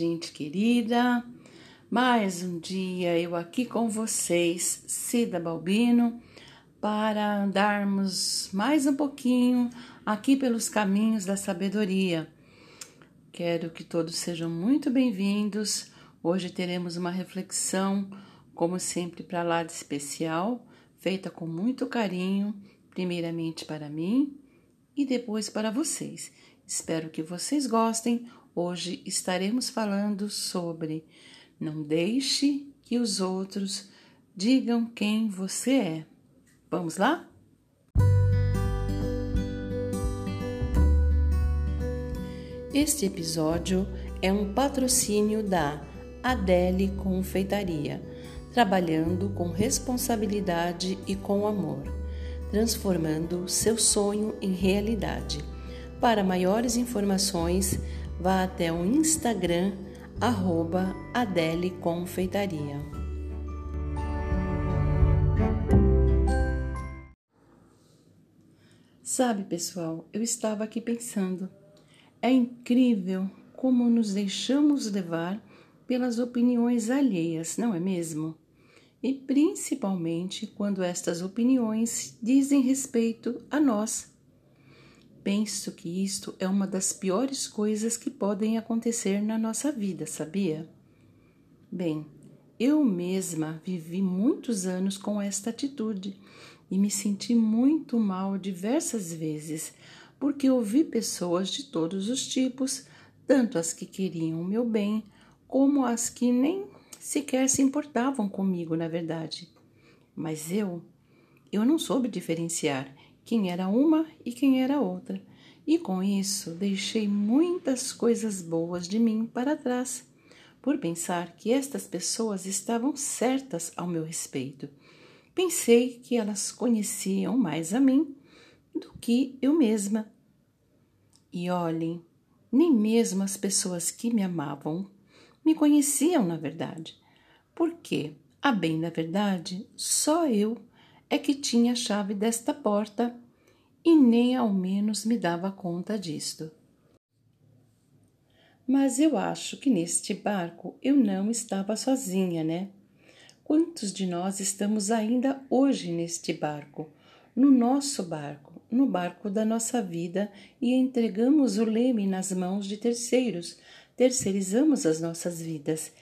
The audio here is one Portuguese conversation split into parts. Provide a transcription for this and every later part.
gente querida. Mais um dia eu aqui com vocês, Cida Balbino, para andarmos mais um pouquinho aqui pelos caminhos da sabedoria. Quero que todos sejam muito bem-vindos. Hoje teremos uma reflexão, como sempre, para lá de especial, feita com muito carinho, primeiramente para mim e depois para vocês. Espero que vocês gostem. Hoje estaremos falando sobre não deixe que os outros digam quem você é. Vamos lá? Este episódio é um patrocínio da Adele Confeitaria, trabalhando com responsabilidade e com amor, transformando seu sonho em realidade. Para maiores informações, vá até o Instagram arroba Adele Confeitaria. Sabe, pessoal, eu estava aqui pensando. É incrível como nos deixamos levar pelas opiniões alheias, não é mesmo? E principalmente quando estas opiniões dizem respeito a nós Penso que isto é uma das piores coisas que podem acontecer na nossa vida, sabia? Bem, eu mesma vivi muitos anos com esta atitude e me senti muito mal diversas vezes, porque ouvi pessoas de todos os tipos, tanto as que queriam o meu bem, como as que nem sequer se importavam comigo, na verdade. Mas eu, eu não soube diferenciar quem era uma e quem era outra, e com isso deixei muitas coisas boas de mim para trás, por pensar que estas pessoas estavam certas ao meu respeito. Pensei que elas conheciam mais a mim do que eu mesma. E olhem, nem mesmo as pessoas que me amavam me conheciam na verdade, porque, a bem da verdade, só eu é que tinha a chave desta porta e nem ao menos me dava conta disto. Mas eu acho que neste barco eu não estava sozinha, né? Quantos de nós estamos ainda hoje neste barco, no nosso barco, no barco da nossa vida e entregamos o leme nas mãos de terceiros, terceirizamos as nossas vidas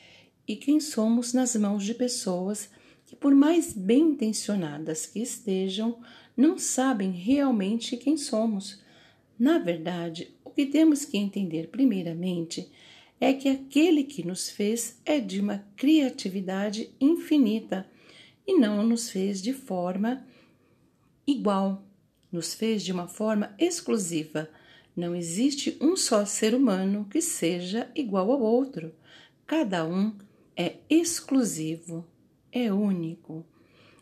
e quem somos nas mãos de pessoas que, por mais bem intencionadas que estejam, não sabem realmente quem somos. Na verdade, o que temos que entender primeiramente é que aquele que nos fez é de uma criatividade infinita e não nos fez de forma igual, nos fez de uma forma exclusiva. Não existe um só ser humano que seja igual ao outro. Cada um é exclusivo é único.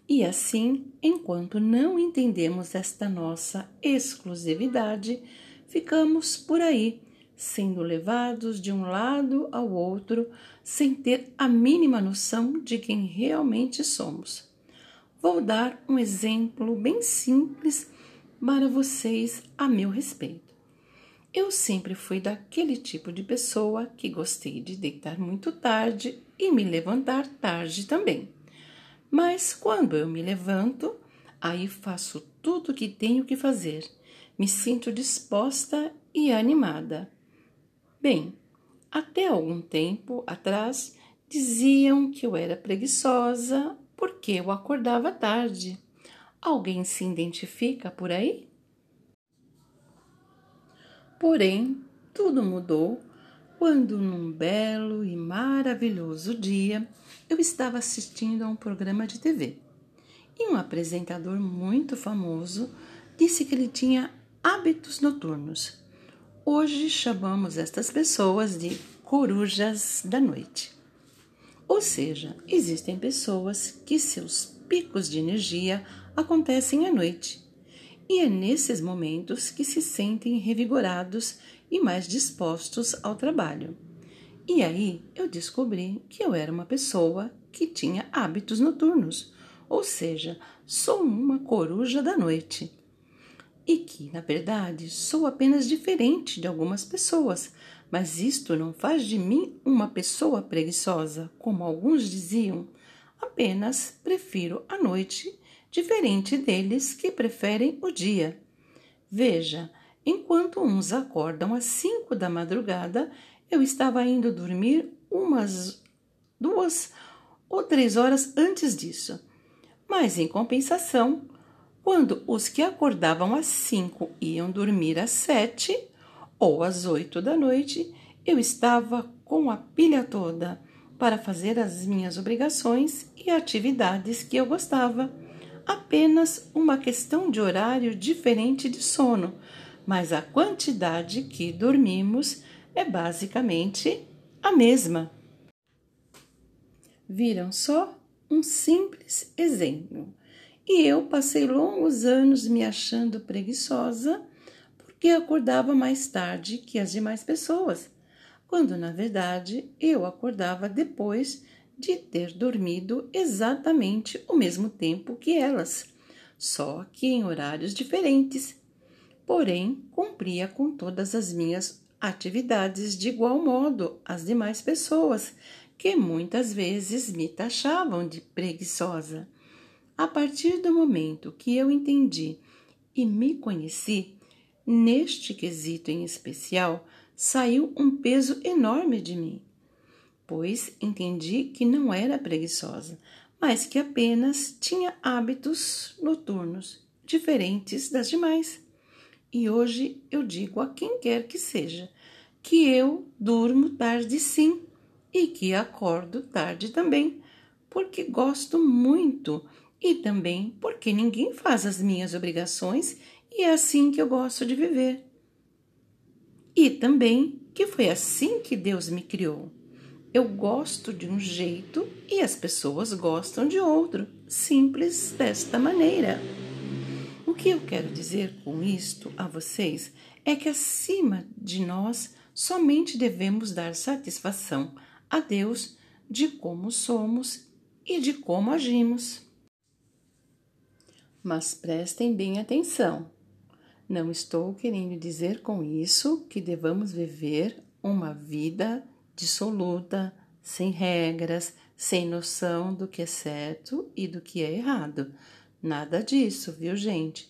E assim, enquanto não entendemos esta nossa exclusividade, ficamos por aí, sendo levados de um lado ao outro, sem ter a mínima noção de quem realmente somos. Vou dar um exemplo bem simples para vocês a meu respeito. Eu sempre fui daquele tipo de pessoa que gostei de deitar muito tarde e me levantar tarde também. Mas quando eu me levanto, aí faço tudo o que tenho que fazer. Me sinto disposta e animada. Bem, até algum tempo atrás diziam que eu era preguiçosa porque eu acordava tarde. Alguém se identifica por aí? Porém, tudo mudou quando, num belo e maravilhoso dia, eu estava assistindo a um programa de TV e um apresentador muito famoso disse que ele tinha hábitos noturnos. Hoje chamamos estas pessoas de corujas da noite. Ou seja, existem pessoas que seus picos de energia acontecem à noite. E é nesses momentos que se sentem revigorados e mais dispostos ao trabalho. E aí eu descobri que eu era uma pessoa que tinha hábitos noturnos, ou seja, sou uma coruja da noite. E que, na verdade, sou apenas diferente de algumas pessoas, Mas isto não faz de mim uma pessoa preguiçosa, como alguns diziam. Apenas prefiro a noite, diferente deles que preferem o dia. Veja, enquanto uns acordam às cinco da madrugada, eu estava indo dormir umas duas ou três horas antes disso. Mas, em compensação, quando os que acordavam às cinco iam dormir às sete ou às oito da noite, eu estava com a pilha toda para fazer as minhas obrigações e atividades que eu gostava. Apenas uma questão de horário diferente de sono, mas a quantidade que dormimos é basicamente a mesma. Viram só um simples exemplo. E eu passei longos anos me achando preguiçosa porque acordava mais tarde que as demais pessoas, quando na verdade eu acordava depois de ter dormido exatamente o mesmo tempo que elas, só que em horários diferentes. Porém, cumpria com todas as minhas atividades de igual modo às demais pessoas, que muitas vezes me taxavam de preguiçosa. A partir do momento que eu entendi e me conheci, neste quesito em especial, saiu um peso enorme de mim, pois entendi que não era preguiçosa, mas que apenas tinha hábitos noturnos diferentes das demais. E hoje eu digo a quem quer que seja que eu durmo tarde sim e que acordo tarde também, porque gosto muito e também porque ninguém faz as minhas obrigações e é assim que eu gosto de viver. E também que foi assim que Deus me criou. Eu gosto de um jeito e as pessoas gostam de outro, simples desta maneira. O que eu quero dizer com isto a vocês é que acima de nós somente devemos dar satisfação a Deus de como somos e de como agimos. Mas prestem bem atenção. Não estou querendo dizer com isso que devamos viver uma vida dissoluta, sem regras, sem noção do que é certo e do que é errado. Nada disso, viu, gente?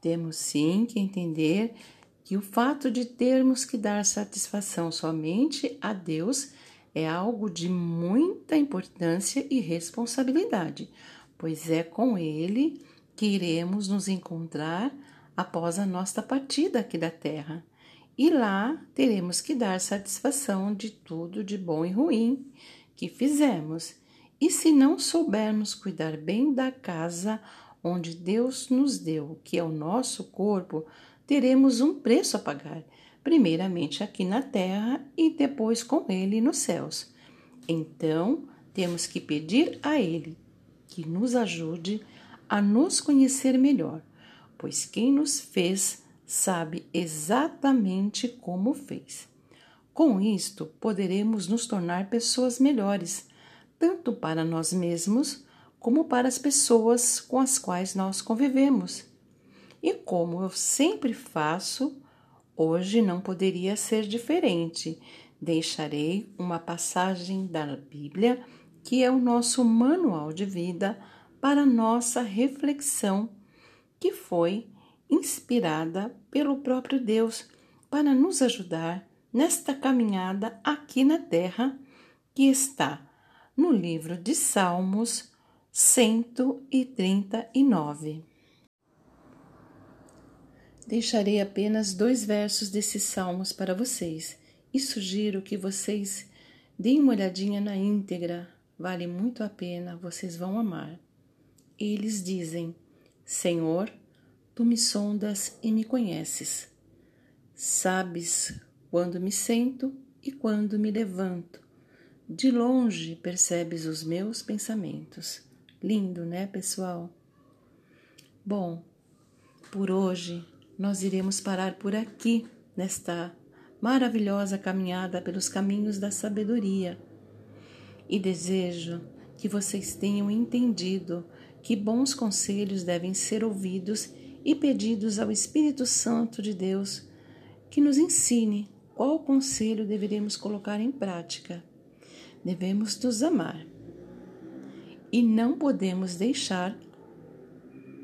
Temos sim que entender que o fato de termos que dar satisfação somente a Deus é algo de muita importância e responsabilidade, pois é com Ele que iremos nos encontrar após a nossa partida aqui da Terra. E lá teremos que dar satisfação de tudo de bom e ruim que fizemos. E se não soubermos cuidar bem da casa onde Deus nos deu, que é o nosso corpo, teremos um preço a pagar primeiramente aqui na terra e depois com ele nos céus. Então, temos que pedir a ele que nos ajude a nos conhecer melhor, pois quem nos fez sabe exatamente como fez. Com isto, poderemos nos tornar pessoas melhores, tanto para nós mesmos como para as pessoas com as quais nós convivemos. E como eu sempre faço, Hoje não poderia ser diferente. Deixarei uma passagem da Bíblia, que é o nosso manual de vida para nossa reflexão, que foi inspirada pelo próprio Deus para nos ajudar nesta caminhada aqui na terra, que está no livro de Salmos 139. Deixarei apenas dois versos desses salmos para vocês e sugiro que vocês deem uma olhadinha na íntegra, vale muito a pena, vocês vão amar. Eles dizem: Senhor, tu me sondas e me conheces. Sabes quando me sento e quando me levanto. De longe percebes os meus pensamentos. Lindo, né, pessoal? Bom, por hoje nós iremos parar por aqui, nesta maravilhosa caminhada pelos caminhos da sabedoria. E desejo que vocês tenham entendido que bons conselhos devem ser ouvidos e pedidos ao Espírito Santo de Deus que nos ensine qual conselho deveremos colocar em prática. Devemos nos amar e não podemos deixar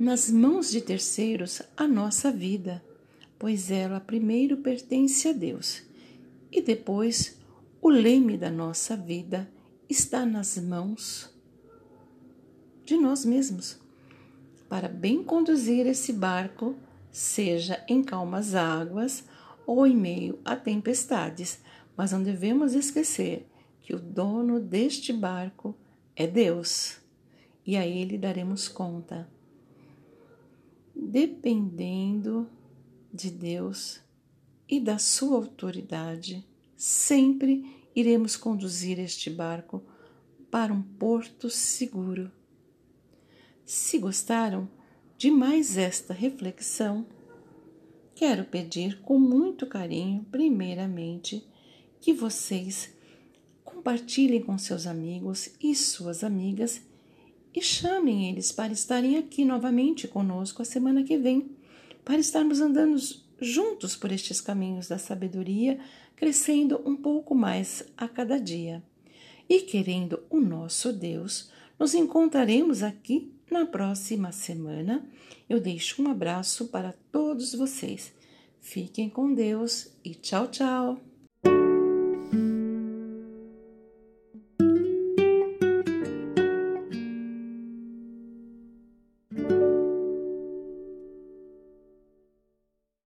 nas mãos de terceiros a nossa vida, pois ela primeiro pertence a Deus e depois o leme da nossa vida está nas mãos de nós mesmos. Para bem conduzir esse barco, seja em calmas águas ou em meio a tempestades, mas não devemos esquecer que o dono deste barco é Deus e a Ele daremos conta. Dependendo de Deus e da Sua autoridade, sempre iremos conduzir este barco para um porto seguro. Se gostaram de mais esta reflexão, quero pedir com muito carinho, primeiramente, que vocês compartilhem com seus amigos e suas amigas e chamem eles para estarem aqui novamente conosco a semana que vem, para estarmos andando juntos por estes caminhos da sabedoria, crescendo um pouco mais a cada dia. E querendo o nosso Deus, nos encontraremos aqui na próxima semana. Eu deixo um abraço para todos vocês. Fiquem com Deus e tchau, tchau!